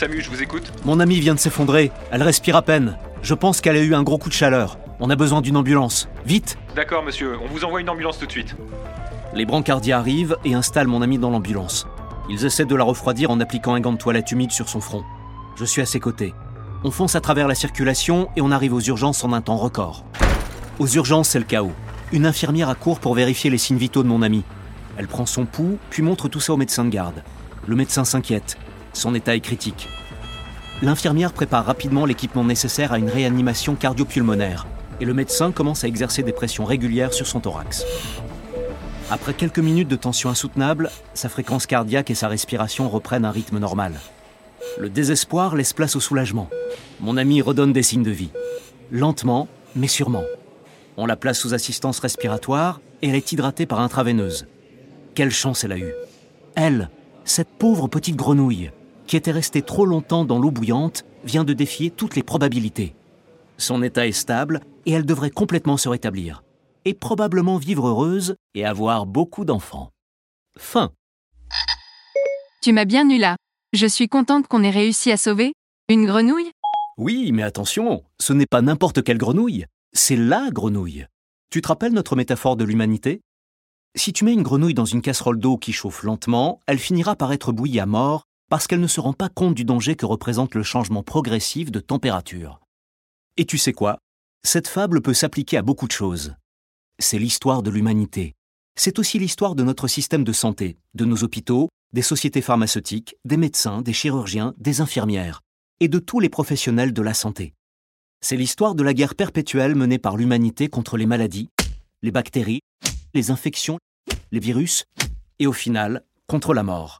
SAMU, je vous écoute Mon amie vient de s'effondrer, elle respire à peine. Je pense qu'elle a eu un gros coup de chaleur. On a besoin d'une ambulance. Vite D'accord, monsieur, on vous envoie une ambulance tout de suite. Les brancardiers arrivent et installent mon amie dans l'ambulance. Ils essaient de la refroidir en appliquant un gant de toilette humide sur son front. Je suis à ses côtés. On fonce à travers la circulation et on arrive aux urgences en un temps record. Aux urgences, c'est le chaos. Une infirmière accourt pour vérifier les signes vitaux de mon amie. Elle prend son pouls, puis montre tout ça au médecin de garde. Le médecin s'inquiète. Son état est critique. L'infirmière prépare rapidement l'équipement nécessaire à une réanimation cardio-pulmonaire et le médecin commence à exercer des pressions régulières sur son thorax. Après quelques minutes de tension insoutenable, sa fréquence cardiaque et sa respiration reprennent un rythme normal. Le désespoir laisse place au soulagement. Mon ami redonne des signes de vie. Lentement, mais sûrement. On la place sous assistance respiratoire et elle est hydratée par intraveineuse. Quelle chance elle a eue. Elle, cette pauvre petite grenouille, qui était restée trop longtemps dans l'eau bouillante, vient de défier toutes les probabilités. Son état est stable et elle devrait complètement se rétablir. Et probablement vivre heureuse et avoir beaucoup d'enfants. Fin. Tu m'as bien eu là. Je suis contente qu'on ait réussi à sauver. Une grenouille Oui, mais attention, ce n'est pas n'importe quelle grenouille, c'est la grenouille. Tu te rappelles notre métaphore de l'humanité? Si tu mets une grenouille dans une casserole d'eau qui chauffe lentement, elle finira par être bouillie à mort parce qu'elle ne se rend pas compte du danger que représente le changement progressif de température. Et tu sais quoi? Cette fable peut s'appliquer à beaucoup de choses. C'est l'histoire de l'humanité. C'est aussi l'histoire de notre système de santé, de nos hôpitaux, des sociétés pharmaceutiques, des médecins, des chirurgiens, des infirmières, et de tous les professionnels de la santé. C'est l'histoire de la guerre perpétuelle menée par l'humanité contre les maladies, les bactéries, les infections, les virus, et au final, contre la mort.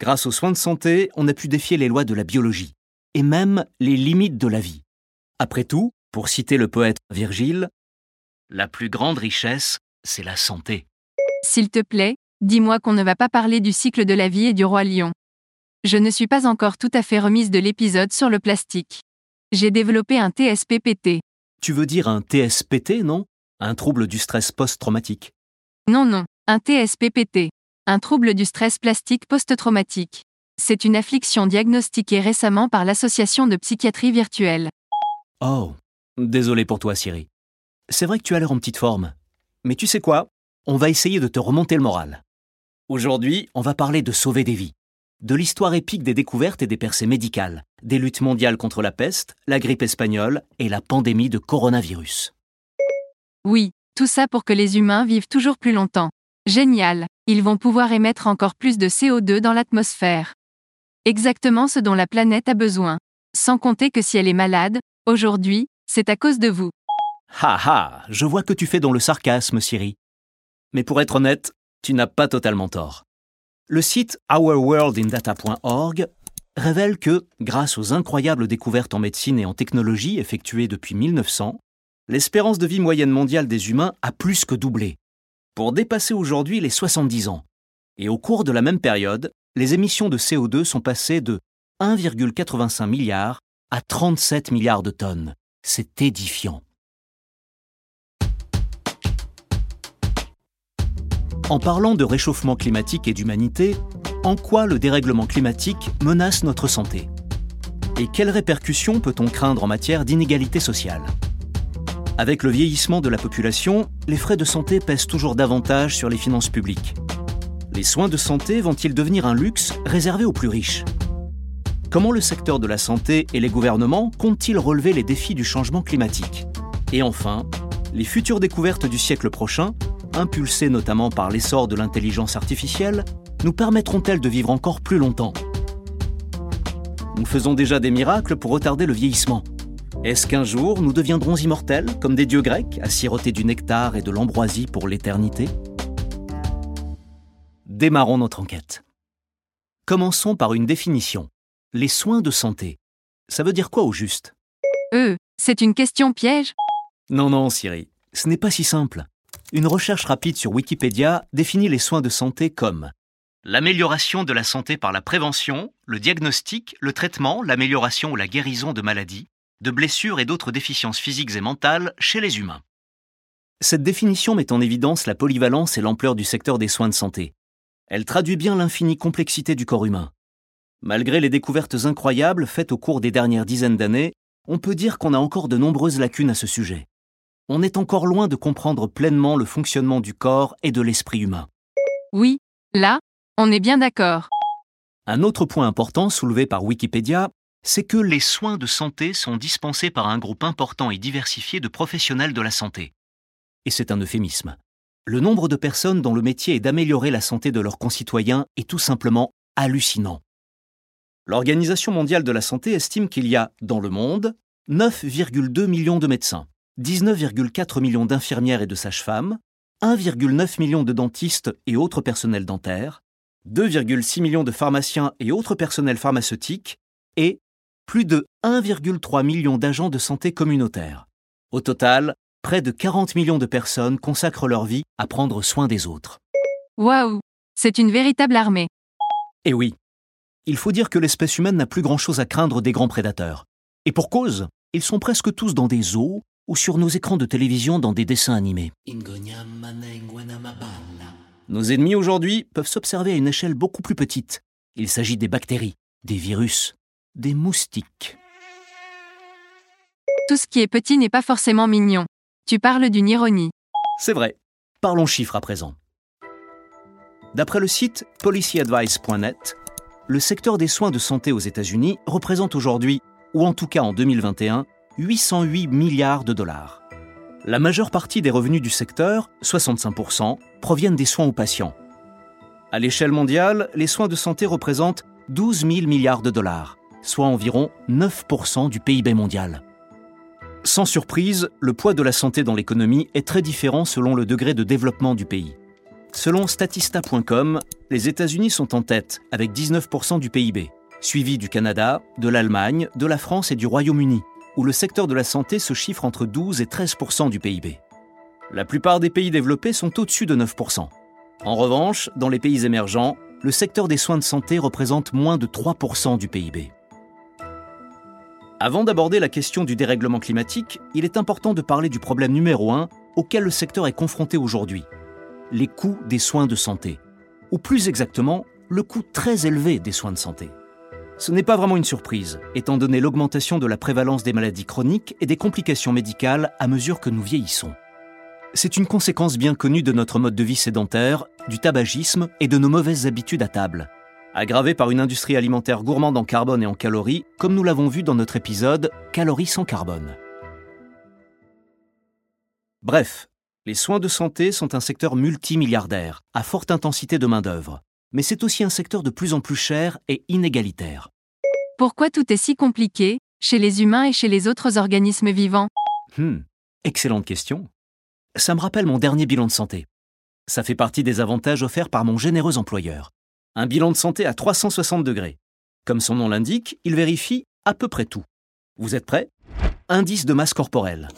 Grâce aux soins de santé, on a pu défier les lois de la biologie, et même les limites de la vie. Après tout, pour citer le poète Virgile, la plus grande richesse, c'est la santé. S'il te plaît, dis-moi qu'on ne va pas parler du cycle de la vie et du roi lion. Je ne suis pas encore tout à fait remise de l'épisode sur le plastique. J'ai développé un TSPPT. Tu veux dire un TSPT, non? Un trouble du stress post-traumatique. Non, non, un TSPPT. Un trouble du stress plastique post-traumatique. C'est une affliction diagnostiquée récemment par l'Association de psychiatrie virtuelle. Oh, désolé pour toi, Siri. C'est vrai que tu as l'air en petite forme. Mais tu sais quoi? On va essayer de te remonter le moral. Aujourd'hui, on va parler de sauver des vies. De l'histoire épique des découvertes et des percées médicales, des luttes mondiales contre la peste, la grippe espagnole et la pandémie de coronavirus. Oui, tout ça pour que les humains vivent toujours plus longtemps. Génial, ils vont pouvoir émettre encore plus de CO2 dans l'atmosphère. Exactement ce dont la planète a besoin. Sans compter que si elle est malade, aujourd'hui, c'est à cause de vous. Ha ha, je vois que tu fais dans le sarcasme, Siri. Mais pour être honnête, tu n'as pas totalement tort. Le site ourworldindata.org révèle que, grâce aux incroyables découvertes en médecine et en technologie effectuées depuis 1900, l'espérance de vie moyenne mondiale des humains a plus que doublé, pour dépasser aujourd'hui les 70 ans. Et au cours de la même période, les émissions de CO2 sont passées de 1,85 milliard à 37 milliards de tonnes. C'est édifiant. En parlant de réchauffement climatique et d'humanité, en quoi le dérèglement climatique menace notre santé? Et quelles répercussions peut-on craindre en matière d'inégalité sociale? Avec le vieillissement de la population, les frais de santé pèsent toujours davantage sur les finances publiques. Les soins de santé vont-ils devenir un luxe réservé aux plus riches? Comment le secteur de la santé et les gouvernements comptent-ils relever les défis du changement climatique? Et enfin, les futures découvertes du siècle prochain impulsées notamment par l'essor de l'intelligence artificielle, nous permettront-elles de vivre encore plus longtemps? Nous faisons déjà des miracles pour retarder le vieillissement. Est-ce qu'un jour nous deviendrons immortels, comme des dieux grecs, à siroter du nectar et de l'ambroisie pour l'éternité? Démarrons notre enquête. Commençons par une définition. Les soins de santé. Ça veut dire quoi au juste? Euh, c'est une question piège Non, non, Siri, ce n'est pas si simple. Une recherche rapide sur Wikipédia définit les soins de santé comme l'amélioration de la santé par la prévention, le diagnostic, le traitement, l'amélioration ou la guérison de maladies, de blessures et d'autres déficiences physiques et mentales chez les humains. Cette définition met en évidence la polyvalence et l'ampleur du secteur des soins de santé. Elle traduit bien l'infinie complexité du corps humain. Malgré les découvertes incroyables faites au cours des dernières dizaines d'années, on peut dire qu'on a encore de nombreuses lacunes à ce sujet. On est encore loin de comprendre pleinement le fonctionnement du corps et de l'esprit humain. Oui, là, on est bien d'accord. Un autre point important soulevé par Wikipédia, c'est que les soins de santé sont dispensés par un groupe important et diversifié de professionnels de la santé. Et c'est un euphémisme. Le nombre de personnes dont le métier est d'améliorer la santé de leurs concitoyens est tout simplement hallucinant. L'Organisation mondiale de la santé estime qu'il y a, dans le monde, 9,2 millions de médecins, 19,4 millions d'infirmières et de sages-femmes, 1,9 million de dentistes et autres personnels dentaires, 2,6 millions de pharmaciens et autres personnels pharmaceutiques, et plus de 1,3 million d'agents de santé communautaires. Au total, près de 40 millions de personnes consacrent leur vie à prendre soin des autres. Waouh, c'est une véritable armée. Et oui, il faut dire que l'espèce humaine n'a plus grand-chose à craindre des grands prédateurs. Et pour cause, ils sont presque tous dans des zoos ou sur nos écrans de télévision dans des dessins animés. Nos ennemis aujourd'hui peuvent s'observer à une échelle beaucoup plus petite. Il s'agit des bactéries, des virus, des moustiques. Tout ce qui est petit n'est pas forcément mignon. Tu parles d'une ironie. C'est vrai. Parlons chiffres à présent. D'après le site policyadvice.net, le secteur des soins de santé aux États-Unis représente aujourd'hui, ou en tout cas en 2021, 808 milliards de dollars. La majeure partie des revenus du secteur, 65%, proviennent des soins aux patients. À l'échelle mondiale, les soins de santé représentent 12 000 milliards de dollars, soit environ 9% du PIB mondial. Sans surprise, le poids de la santé dans l'économie est très différent selon le degré de développement du pays. Selon statista.com, les États-Unis sont en tête avec 19% du PIB, suivi du Canada, de l'Allemagne, de la France et du Royaume-Uni, où le secteur de la santé se chiffre entre 12 et 13% du PIB. La plupart des pays développés sont au-dessus de 9%. En revanche, dans les pays émergents, le secteur des soins de santé représente moins de 3% du PIB. Avant d'aborder la question du dérèglement climatique, il est important de parler du problème numéro un auquel le secteur est confronté aujourd'hui, les coûts des soins de santé, ou plus exactement, le coût très élevé des soins de santé. Ce n'est pas vraiment une surprise, étant donné l'augmentation de la prévalence des maladies chroniques et des complications médicales à mesure que nous vieillissons. C'est une conséquence bien connue de notre mode de vie sédentaire, du tabagisme et de nos mauvaises habitudes à table, aggravée par une industrie alimentaire gourmande en carbone et en calories, comme nous l'avons vu dans notre épisode Calories sans carbone. Bref, les soins de santé sont un secteur multimilliardaire, à forte intensité de main-d'œuvre. Mais c'est aussi un secteur de plus en plus cher et inégalitaire. Pourquoi tout est si compliqué, chez les humains et chez les autres organismes vivants? Hmm, excellente question. Ça me rappelle mon dernier bilan de santé. Ça fait partie des avantages offerts par mon généreux employeur. Un bilan de santé à 360 degrés. Comme son nom l'indique, il vérifie à peu près tout. Vous êtes prêts? Indice de masse corporelle.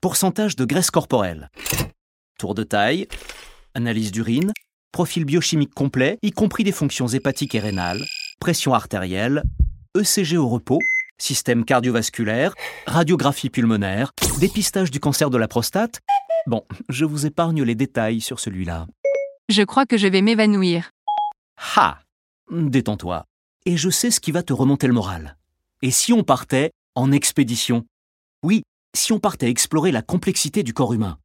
Pourcentage de graisse corporelle. Tour de taille. Analyse d'urine. Profil biochimique complet, y compris des fonctions hépatiques et rénales. Pression artérielle. ECG au repos. Système cardiovasculaire. Radiographie pulmonaire. Dépistage du cancer de la prostate. Bon, je vous épargne les détails sur celui-là. Je crois que je vais m'évanouir. Ha Détends-toi. Et je sais ce qui va te remonter le moral. Et si on partait en expédition? Oui, si on partait explorer la complexité du corps humain.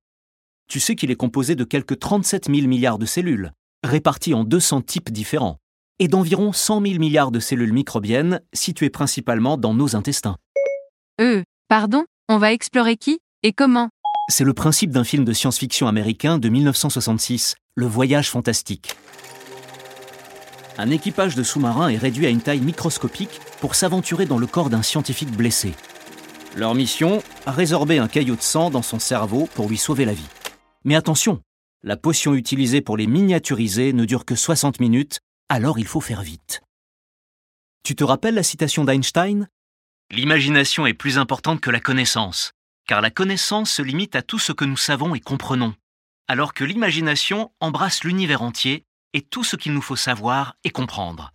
Tu sais qu'il est composé de quelques 37 000 milliards de cellules, réparties en 200 types différents, et d'environ 100 000 milliards de cellules microbiennes situées principalement dans nos intestins. Euh, pardon, on va explorer qui et comment? C'est le principe d'un film de science-fiction américain de 1966, Le Voyage fantastique. Un équipage de sous-marins est réduit à une taille microscopique pour s'aventurer dans le corps d'un scientifique blessé. Leur mission Résorber un caillot de sang dans son cerveau pour lui sauver la vie. Mais attention, La potion utilisée pour les miniaturiser ne dure que 60 minutes, alors il faut faire vite. Tu te rappelles la citation d'Einstein? L'imagination est plus importante que la connaissance, car la connaissance se limite à tout ce que nous savons et comprenons, alors que l'imagination embrasse l'univers entier et tout ce qu'il nous faut savoir et comprendre.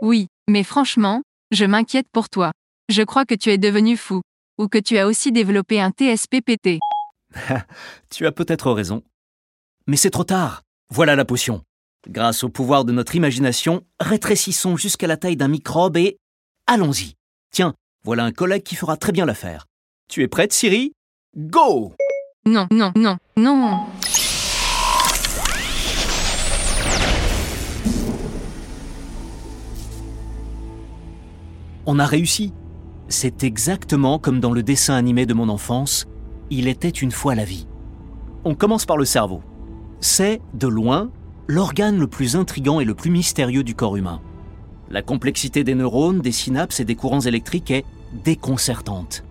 Oui, mais franchement, je m'inquiète pour toi. Je crois que tu es devenu fou, ou que tu as aussi développé un TSPPT. tu as peut-être raison. Mais c'est trop tard. Voilà la potion. Grâce au pouvoir de notre imagination, rétrécissons jusqu'à la taille d'un microbe et... Allons-y. Tiens, voilà un collègue qui fera très bien l'affaire. Tu es prête, Siri? Go Non, non, non, non. On a réussi. C'est exactement comme dans le dessin animé de mon enfance, Il était une fois la vie. On commence par le cerveau. C'est, de loin, l'organe le plus intrigant et le plus mystérieux du corps humain. La complexité des neurones, des synapses et des courants électriques est déconcertante.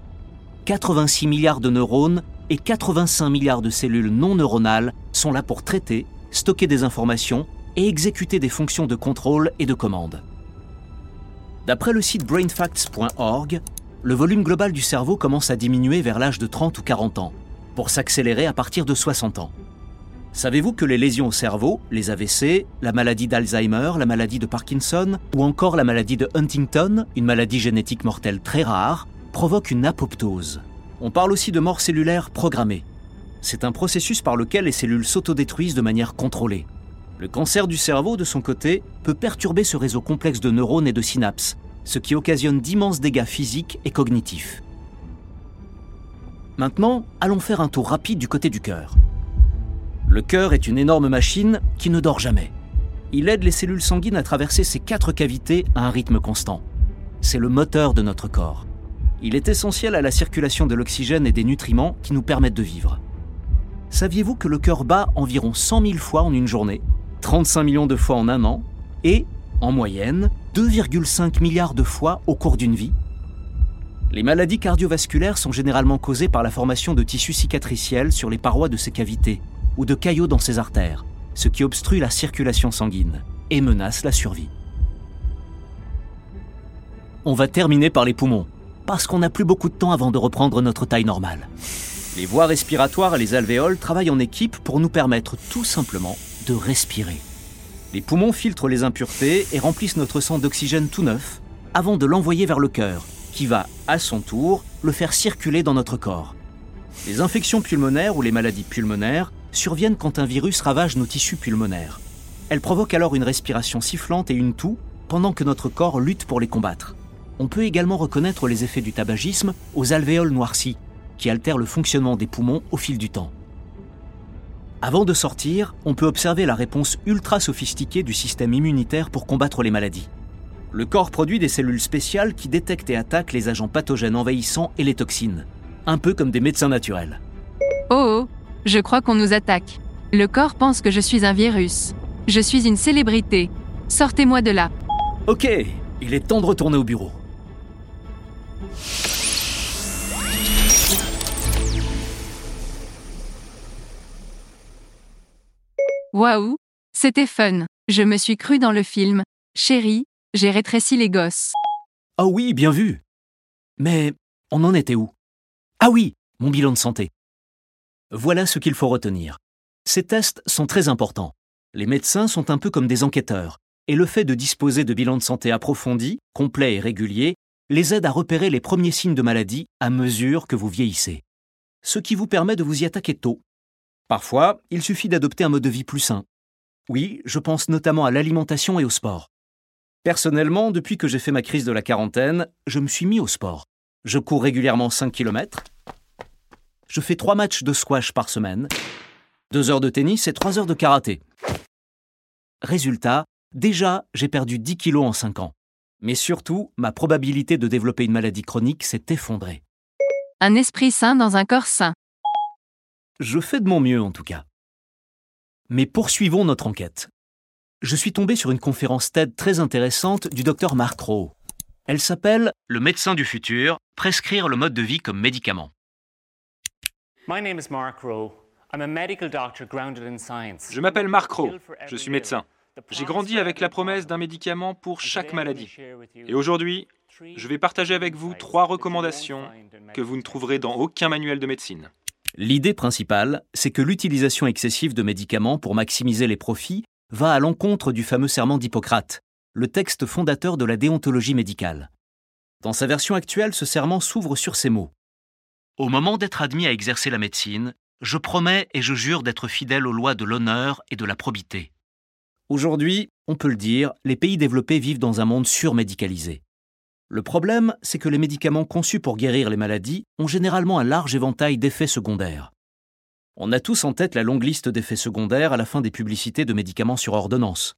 86 milliards de neurones et 85 milliards de cellules non neuronales sont là pour traiter, stocker des informations et exécuter des fonctions de contrôle et de commande. D'après le site brainfacts.org, le volume global du cerveau commence à diminuer vers l'âge de 30 ou 40 ans, pour s'accélérer à partir de 60 ans. Savez-vous que les lésions au cerveau, les AVC, la maladie d'Alzheimer, la maladie de Parkinson ou encore la maladie de Huntington, une maladie génétique mortelle très rare, provoquent une apoptose? On parle aussi de mort cellulaire programmée. C'est un processus par lequel les cellules s'autodétruisent de manière contrôlée. Le cancer du cerveau, de son côté, peut perturber ce réseau complexe de neurones et de synapses, ce qui occasionne d'immenses dégâts physiques et cognitifs. Maintenant, allons faire un tour rapide du côté du cœur. Le cœur est une énorme machine qui ne dort jamais. Il aide les cellules sanguines à traverser ces quatre cavités à un rythme constant. C'est le moteur de notre corps. Il est essentiel à la circulation de l'oxygène et des nutriments qui nous permettent de vivre. Saviez-vous que le cœur bat environ 100 000 fois en une journée, 35 millions de fois en un an, et, en moyenne, 2,5 milliards de fois au cours d'une vie Les maladies cardiovasculaires sont généralement causées par la formation de tissus cicatriciels sur les parois de ces cavités, ou de caillots dans ses artères, ce qui obstrue la circulation sanguine et menace la survie. On va terminer par les poumons, parce qu'on n'a plus beaucoup de temps avant de reprendre notre taille normale. Les voies respiratoires et les alvéoles travaillent en équipe pour nous permettre tout simplement respirer. Les poumons filtrent les impuretés et remplissent notre sang d'oxygène tout neuf avant de l'envoyer vers le cœur, qui va, à son tour, le faire circuler dans notre corps. Les infections pulmonaires ou les maladies pulmonaires surviennent quand un virus ravage nos tissus pulmonaires. Elles provoquent alors une respiration sifflante et une toux pendant que notre corps lutte pour les combattre. On peut également reconnaître les effets du tabagisme aux alvéoles noircies, qui altèrent le fonctionnement des poumons au fil du temps. Avant de sortir, on peut observer la réponse ultra sophistiquée du système immunitaire pour combattre les maladies. Le corps produit des cellules spéciales qui détectent et attaquent les agents pathogènes envahissants et les toxines, un peu comme des médecins naturels. Oh, oh je crois qu'on nous attaque. Le corps pense que je suis un virus. Je suis une célébrité. Sortez-moi de là. Ok, il est temps de retourner au bureau. Waouh, c'était fun. Je me suis cru dans le film. Chérie, j'ai rétréci les gosses. Oh oui, bien vu. Mais on en était où? Ah oui, mon bilan de santé. Voilà ce qu'il faut retenir. Ces tests sont très importants. Les médecins sont un peu comme des enquêteurs, et le fait de disposer de bilans de santé approfondis, complets et réguliers les aide à repérer les premiers signes de maladie à mesure que vous vieillissez. Ce qui vous permet de vous y attaquer tôt. Parfois, il suffit d'adopter un mode de vie plus sain. Oui, je pense notamment à l'alimentation et au sport. Personnellement, depuis que j'ai fait ma crise de la quarantaine, je me suis mis au sport. Je cours régulièrement 5 km, je fais trois matchs de squash par semaine, deux heures de tennis et trois heures de karaté. Résultat, déjà, j'ai perdu 10 kilos en 5 ans. Mais surtout, ma probabilité de développer une maladie chronique s'est effondrée. Un esprit sain dans un corps sain. Je fais de mon mieux en tout cas. Mais poursuivons notre enquête. Je suis tombé sur une conférence TED très intéressante du docteur Mark Rowe. Elle s'appelle Le médecin du futur, prescrire le mode de vie comme médicament. My name is Mark Rowe. Je m'appelle Mark Rowe, je suis médecin. J'ai grandi avec la promesse d'un médicament pour chaque maladie. Et aujourd'hui, je vais partager avec vous trois recommandations que vous ne trouverez dans aucun manuel de médecine. L'idée principale, c'est que l'utilisation excessive de médicaments pour maximiser les profits va à l'encontre du fameux serment d'Hippocrate, le texte fondateur de la déontologie médicale. Dans sa version actuelle, ce serment s'ouvre sur ces mots. Au moment d'être admis à exercer la médecine, je promets et je jure d'être fidèle aux lois de l'honneur et de la probité. Aujourd'hui, on peut le dire, les pays développés vivent dans un monde surmédicalisé. Le problème, c'est que les médicaments conçus pour guérir les maladies ont généralement un large éventail d'effets secondaires. On a tous en tête la longue liste d'effets secondaires à la fin des publicités de médicaments sur ordonnance.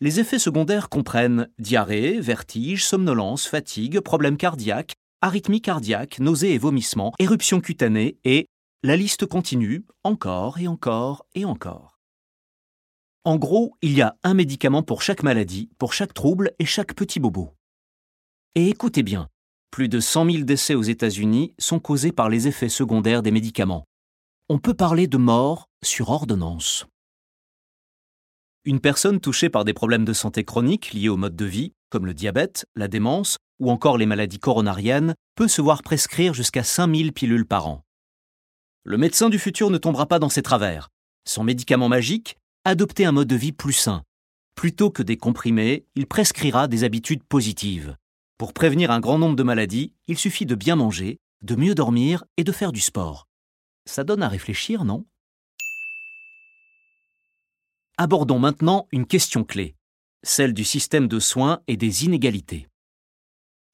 Les effets secondaires comprennent diarrhée, vertige, somnolence, fatigue, problèmes cardiaques, arythmie cardiaque, nausées et vomissements, éruption cutanée et la liste continue encore et encore et encore. En gros, il y a un médicament pour chaque maladie, pour chaque trouble et chaque petit bobo. Et écoutez bien, plus de 100 000 décès aux États-Unis sont causés par les effets secondaires des médicaments. On peut parler de mort sur ordonnance. Une personne touchée par des problèmes de santé chroniques liés au mode de vie, comme le diabète, la démence ou encore les maladies coronariennes, peut se voir prescrire jusqu'à 5000 pilules par an. Le médecin du futur ne tombera pas dans ses travers. Son médicament magique, adopter un mode de vie plus sain. Plutôt que des comprimés, il prescrira des habitudes positives. Pour prévenir un grand nombre de maladies, il suffit de bien manger, de mieux dormir et de faire du sport. Ça donne à réfléchir, non? Abordons maintenant une question clé, celle du système de soins et des inégalités.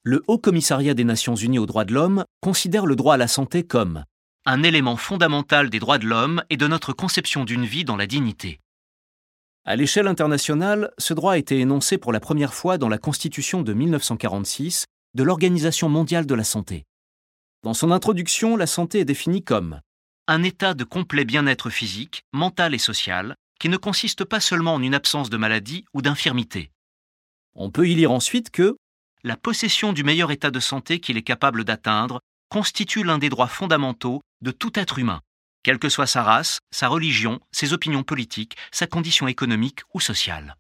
Le Haut Commissariat des Nations Unies aux droits de l'homme considère le droit à la santé comme un élément fondamental des droits de l'homme et de notre conception d'une vie dans la dignité. À l'échelle internationale, ce droit a été énoncé pour la première fois dans la Constitution de 1946 de l'Organisation mondiale de la santé. Dans son introduction, la santé est définie comme un état de complet bien-être physique, mental et social, qui ne consiste pas seulement en une absence de maladie ou d'infirmité. On peut y lire ensuite que la possession du meilleur état de santé qu'il est capable d'atteindre constitue l'un des droits fondamentaux de tout être humain, quelle que soit sa race, sa religion, ses opinions politiques, sa condition économique ou sociale.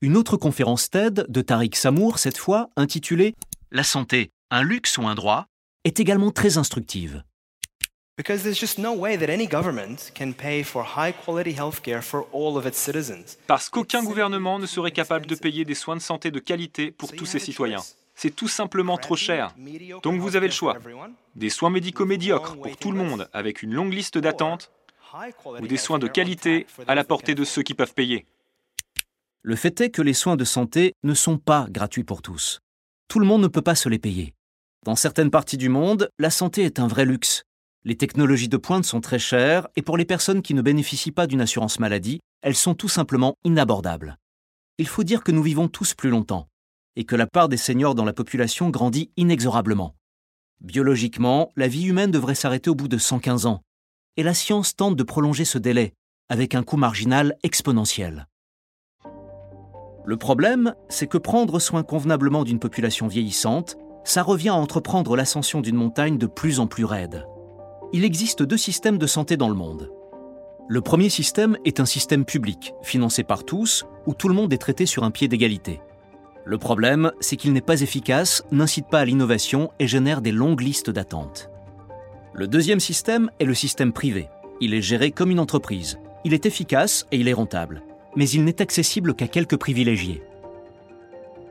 Une autre conférence TED de Tariq Samour, cette fois intitulée La santé, un luxe ou un droit, est également très instructive. Parce qu'aucun gouvernement ne serait capable de payer des soins de santé de qualité pour tous ses citoyens. C'est tout simplement trop cher. Donc vous avez le choix. Des soins médicaux médiocres pour tout le monde avec une longue liste d'attente ou des soins de qualité à la portée de ceux qui peuvent payer. Le fait est que les soins de santé ne sont pas gratuits pour tous. Tout le monde ne peut pas se les payer. Dans certaines parties du monde, la santé est un vrai luxe. Les technologies de pointe sont très chères et pour les personnes qui ne bénéficient pas d'une assurance maladie, elles sont tout simplement inabordables. Il faut dire que nous vivons tous plus longtemps et que la part des seniors dans la population grandit inexorablement. Biologiquement, la vie humaine devrait s'arrêter au bout de 115 ans, et la science tente de prolonger ce délai, avec un coût marginal exponentiel. Le problème, c'est que prendre soin convenablement d'une population vieillissante, ça revient à entreprendre l'ascension d'une montagne de plus en plus raide. Il existe deux systèmes de santé dans le monde. Le premier système est un système public, financé par tous, où tout le monde est traité sur un pied d'égalité. Le problème, c'est qu'il n'est pas efficace, n'incite pas à l'innovation et génère des longues listes d'attente. Le deuxième système est le système privé. Il est géré comme une entreprise. Il est efficace et il est rentable. Mais il n'est accessible qu'à quelques privilégiés.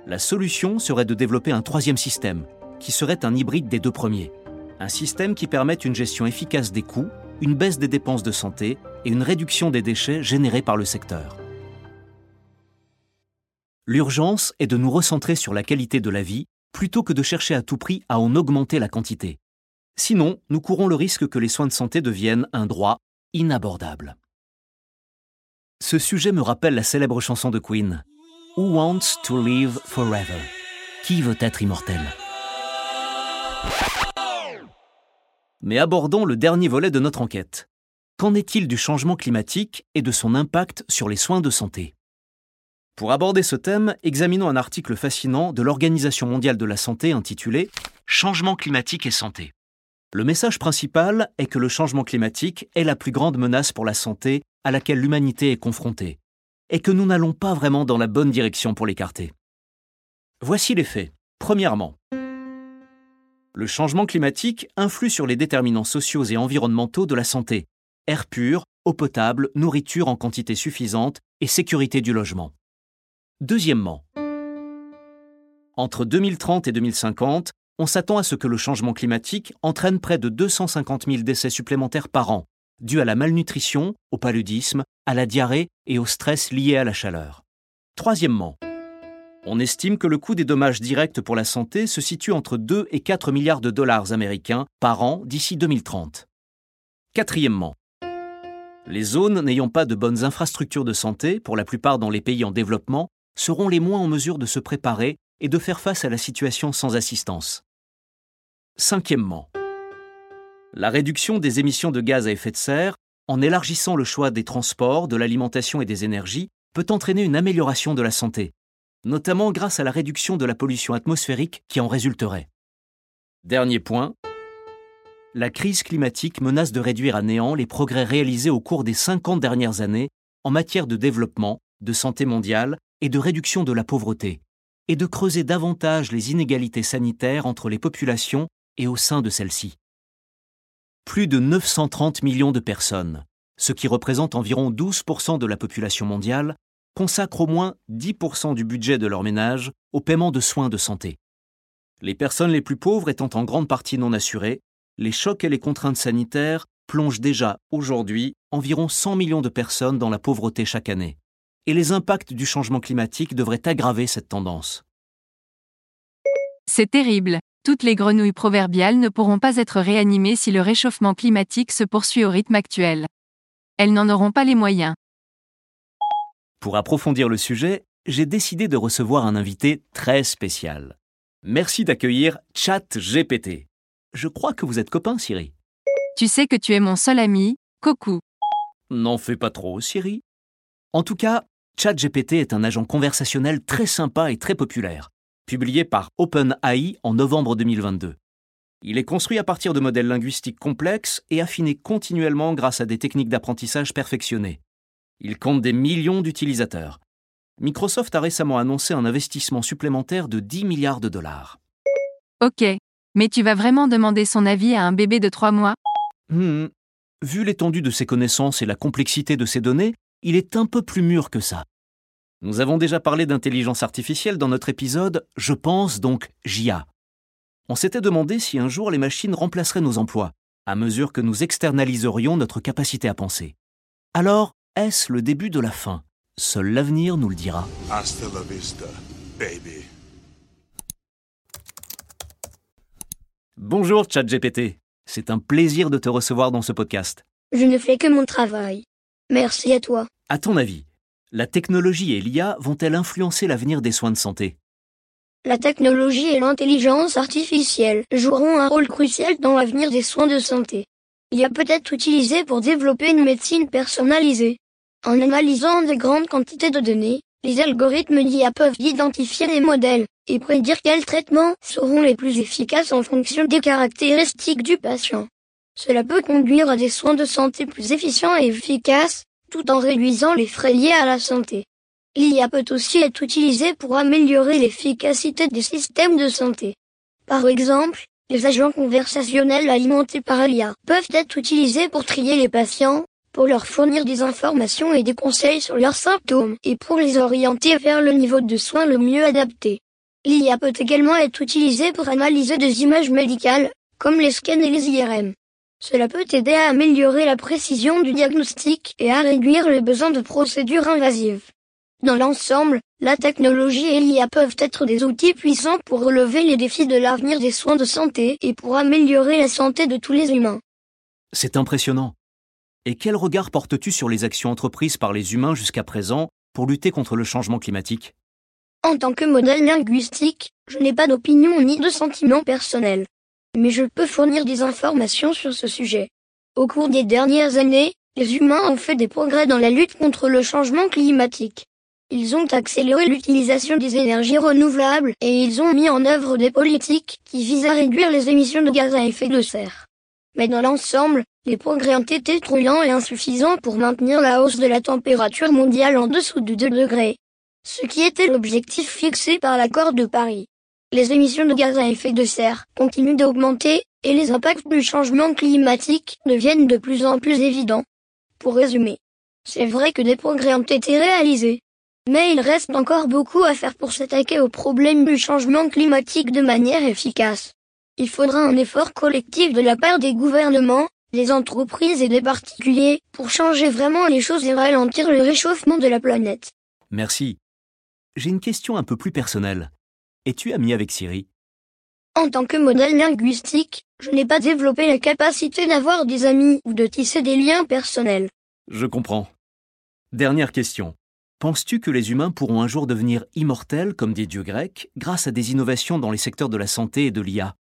La solution serait de développer un troisième système, qui serait un hybride des deux premiers. Un système qui permette une gestion efficace des coûts, une baisse des dépenses de santé et une réduction des déchets générés par le secteur. L'urgence est de nous recentrer sur la qualité de la vie plutôt que de chercher à tout prix à en augmenter la quantité. Sinon, nous courons le risque que les soins de santé deviennent un droit inabordable. Ce sujet me rappelle la célèbre chanson de Queen Who wants to live forever? Qui veut être immortel? Mais abordons le dernier volet de notre enquête. Qu'en est-il du changement climatique et de son impact sur les soins de santé? Pour aborder ce thème, examinons un article fascinant de l'Organisation mondiale de la santé intitulé Changement climatique et santé. Le message principal est que le changement climatique est la plus grande menace pour la santé à laquelle l'humanité est confrontée, et que nous n'allons pas vraiment dans la bonne direction pour l'écarter. Voici les faits. Premièrement, le changement climatique influe sur les déterminants sociaux et environnementaux de la santé, air pur, eau potable, nourriture en quantité suffisante et sécurité du logement. Deuxièmement, entre 2030 et 2050, on s'attend à ce que le changement climatique entraîne près de 250 000 décès supplémentaires par an, dus à la malnutrition, au paludisme, à la diarrhée et au stress lié à la chaleur. Troisièmement, on estime que le coût des dommages directs pour la santé se situe entre 2 et 4 milliards de dollars américains par an d'ici 2030. Quatrièmement, les zones n'ayant pas de bonnes infrastructures de santé, pour la plupart dans les pays en développement, seront les moins en mesure de se préparer et de faire face à la situation sans assistance. Cinquièmement, la réduction des émissions de gaz à effet de serre, en élargissant le choix des transports, de l'alimentation et des énergies, peut entraîner une amélioration de la santé, notamment grâce à la réduction de la pollution atmosphérique qui en résulterait. Dernier point, la crise climatique menace de réduire à néant les progrès réalisés au cours des 50 dernières années en matière de développement, de santé mondiale et de réduction de la pauvreté, et de creuser davantage les inégalités sanitaires entre les populations et au sein de celles-ci. Plus de 930 millions de personnes, ce qui représente environ 12% de la population mondiale, consacrent au moins 10% du budget de leur ménage au paiement de soins de santé. Les personnes les plus pauvres étant en grande partie non assurées, les chocs et les contraintes sanitaires plongent déjà aujourd'hui environ 100 millions de personnes dans la pauvreté chaque année. Et les impacts du changement climatique devraient aggraver cette tendance. C'est terrible. Toutes les grenouilles proverbiales ne pourront pas être réanimées si le réchauffement climatique se poursuit au rythme actuel. Elles n'en auront pas les moyens. Pour approfondir le sujet, j'ai décidé de recevoir un invité très spécial. Merci d'accueillir ChatGPT. Je crois que vous êtes copain, Siri. Tu sais que tu es mon seul ami, Coco. N'en fais pas trop, Siri. En tout cas, ChatGPT est un agent conversationnel très sympa et très populaire, publié par OpenAI en novembre 2022. Il est construit à partir de modèles linguistiques complexes et affiné continuellement grâce à des techniques d'apprentissage perfectionnées. Il compte des millions d'utilisateurs. Microsoft a récemment annoncé un investissement supplémentaire de 10 milliards de dollars. Ok. Mais tu vas vraiment demander son avis à un bébé de trois mois? Hmm. Vu l'étendue de ses connaissances et la complexité de ses données, il est un peu plus mûr que ça. Nous avons déjà parlé d'intelligence artificielle dans notre épisode Je pense donc JIA. On s'était demandé si un jour les machines remplaceraient nos emplois, à mesure que nous externaliserions notre capacité à penser. Alors, est-ce le début de la fin? Seul l'avenir nous le dira. Hasta la vista, baby. Bonjour ChatGPT. C'est un plaisir de te recevoir dans ce podcast. Je ne fais que mon travail. Merci à toi. À ton avis, la technologie et l'IA vont-elles influencer l'avenir des soins de santé? La technologie et l'intelligence artificielle joueront un rôle crucial dans l'avenir des soins de santé. Il a peut-être utilisé pour développer une médecine personnalisée. En analysant de grandes quantités de données, les algorithmes d'IA peuvent identifier des modèles et prédire quels traitements seront les plus efficaces en fonction des caractéristiques du patient. Cela peut conduire à des soins de santé plus efficients et efficaces, tout en réduisant les frais liés à la santé. L'IA peut aussi être utilisée pour améliorer l'efficacité des systèmes de santé. Par exemple, les agents conversationnels alimentés par l'IA peuvent être utilisés pour trier les patients, pour leur fournir des informations et des conseils sur leurs symptômes et pour les orienter vers le niveau de soins le mieux adapté. L'IA peut également être utilisée pour analyser des images médicales, comme les scans et les IRM. Cela peut aider à améliorer la précision du diagnostic et à réduire les besoins de procédures invasives. Dans l'ensemble, la technologie et l'IA peuvent être des outils puissants pour relever les défis de l'avenir des soins de santé et pour améliorer la santé de tous les humains. C'est impressionnant. Et quel regard portes-tu sur les actions entreprises par les humains jusqu'à présent pour lutter contre le changement climatique? En tant que modèle linguistique, je n'ai pas d'opinion ni de sentiment personnel. Mais je peux fournir des informations sur ce sujet. Au cours des dernières années, les humains ont fait des progrès dans la lutte contre le changement climatique. Ils ont accéléré l'utilisation des énergies renouvelables et ils ont mis en œuvre des politiques qui visent à réduire les émissions de gaz à effet de serre. Mais dans l'ensemble, les progrès ont été trouillants et insuffisants pour maintenir la hausse de la température mondiale en dessous de 2 degrés. Ce qui était l'objectif fixé par l'accord de Paris. Les émissions de gaz à effet de serre continuent d'augmenter, et les impacts du changement climatique deviennent de plus en plus évidents. Pour résumer, c'est vrai que des progrès ont été réalisés. Mais il reste encore beaucoup à faire pour s'attaquer au problème du changement climatique de manière efficace. Il faudra un effort collectif de la part des gouvernements, des entreprises et des particuliers pour changer vraiment les choses et ralentir le réchauffement de la planète. Merci. J'ai une question un peu plus personnelle. Es-tu ami avec Siri? En tant que modèle linguistique, je n'ai pas développé la capacité d'avoir des amis ou de tisser des liens personnels. Je comprends. Dernière question. Penses-tu que les humains pourront un jour devenir immortels comme des dieux grecs grâce à des innovations dans les secteurs de la santé et de l'IA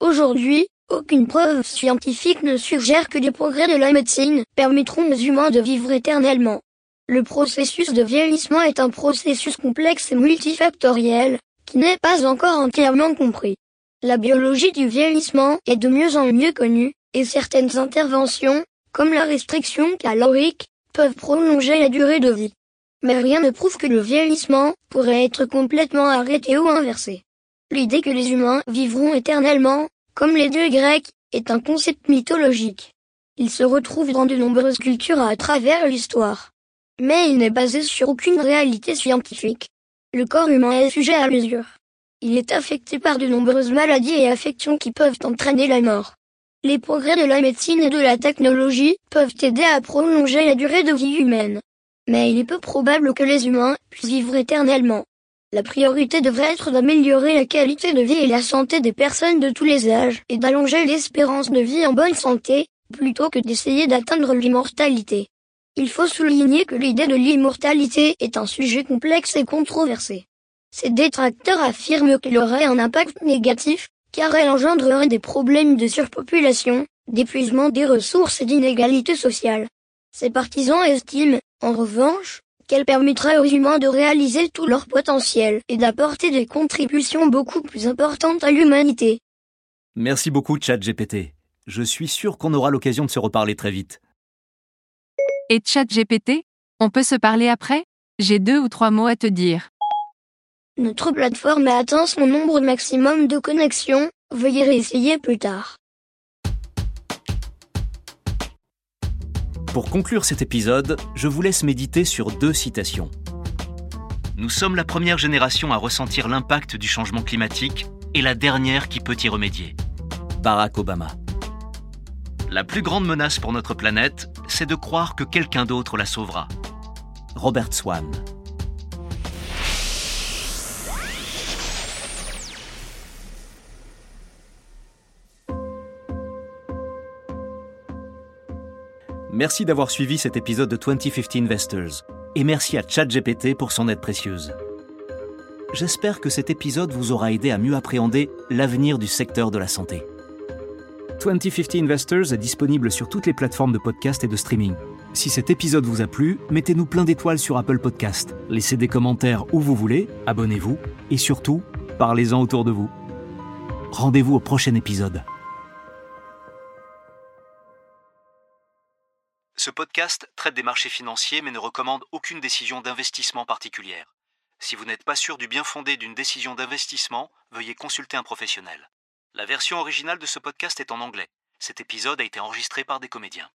Aujourd'hui, aucune preuve scientifique ne suggère que les progrès de la médecine permettront aux humains de vivre éternellement. Le processus de vieillissement est un processus complexe et multifactoriel, qui n'est pas encore entièrement compris. La biologie du vieillissement est de mieux en mieux connue, et certaines interventions, comme la restriction calorique, peuvent prolonger la durée de vie mais rien ne prouve que le vieillissement pourrait être complètement arrêté ou inversé. L'idée que les humains vivront éternellement, comme les dieux grecs, est un concept mythologique. Il se retrouve dans de nombreuses cultures à travers l'histoire. Mais il n'est basé sur aucune réalité scientifique. Le corps humain est sujet à l'usure. Il est affecté par de nombreuses maladies et affections qui peuvent entraîner la mort. Les progrès de la médecine et de la technologie peuvent aider à prolonger la durée de vie humaine mais il est peu probable que les humains puissent vivre éternellement. La priorité devrait être d'améliorer la qualité de vie et la santé des personnes de tous les âges et d'allonger l'espérance de vie en bonne santé, plutôt que d'essayer d'atteindre l'immortalité. Il faut souligner que l'idée de l'immortalité est un sujet complexe et controversé. Ces détracteurs affirment qu'elle aurait un impact négatif, car elle engendrerait des problèmes de surpopulation, d'épuisement des ressources et d'inégalité sociale. Ces partisans estiment, en revanche, qu'elle permettra aux humains de réaliser tout leur potentiel et d'apporter des contributions beaucoup plus importantes à l'humanité. Merci beaucoup, ChatGPT. Je suis sûr qu'on aura l'occasion de se reparler très vite. Et ChatGPT On peut se parler après? J'ai deux ou trois mots à te dire. Notre plateforme a atteint son nombre maximum de connexions, veuillez réessayer plus tard. Pour conclure cet épisode, je vous laisse méditer sur deux citations. Nous sommes la première génération à ressentir l'impact du changement climatique et la dernière qui peut y remédier. Barack Obama. La plus grande menace pour notre planète, c'est de croire que quelqu'un d'autre la sauvera. Robert Swan. Merci d'avoir suivi cet épisode de 2050 Investors. Et merci à ChatGPT pour son aide précieuse. J'espère que cet épisode vous aura aidé à mieux appréhender l'avenir du secteur de la santé. 2050 Investors est disponible sur toutes les plateformes de podcast et de streaming. Si cet épisode vous a plu, mettez-nous plein d'étoiles sur Apple Podcast, laissez des commentaires où vous voulez, abonnez-vous et surtout, parlez-en autour de vous. Rendez-vous au prochain épisode. Ce podcast traite des marchés financiers mais ne recommande aucune décision d'investissement particulière. Si vous n'êtes pas sûr du bien fondé d'une décision d'investissement, veuillez consulter un professionnel. La version originale de ce podcast est en anglais. Cet épisode a été enregistré par des comédiens.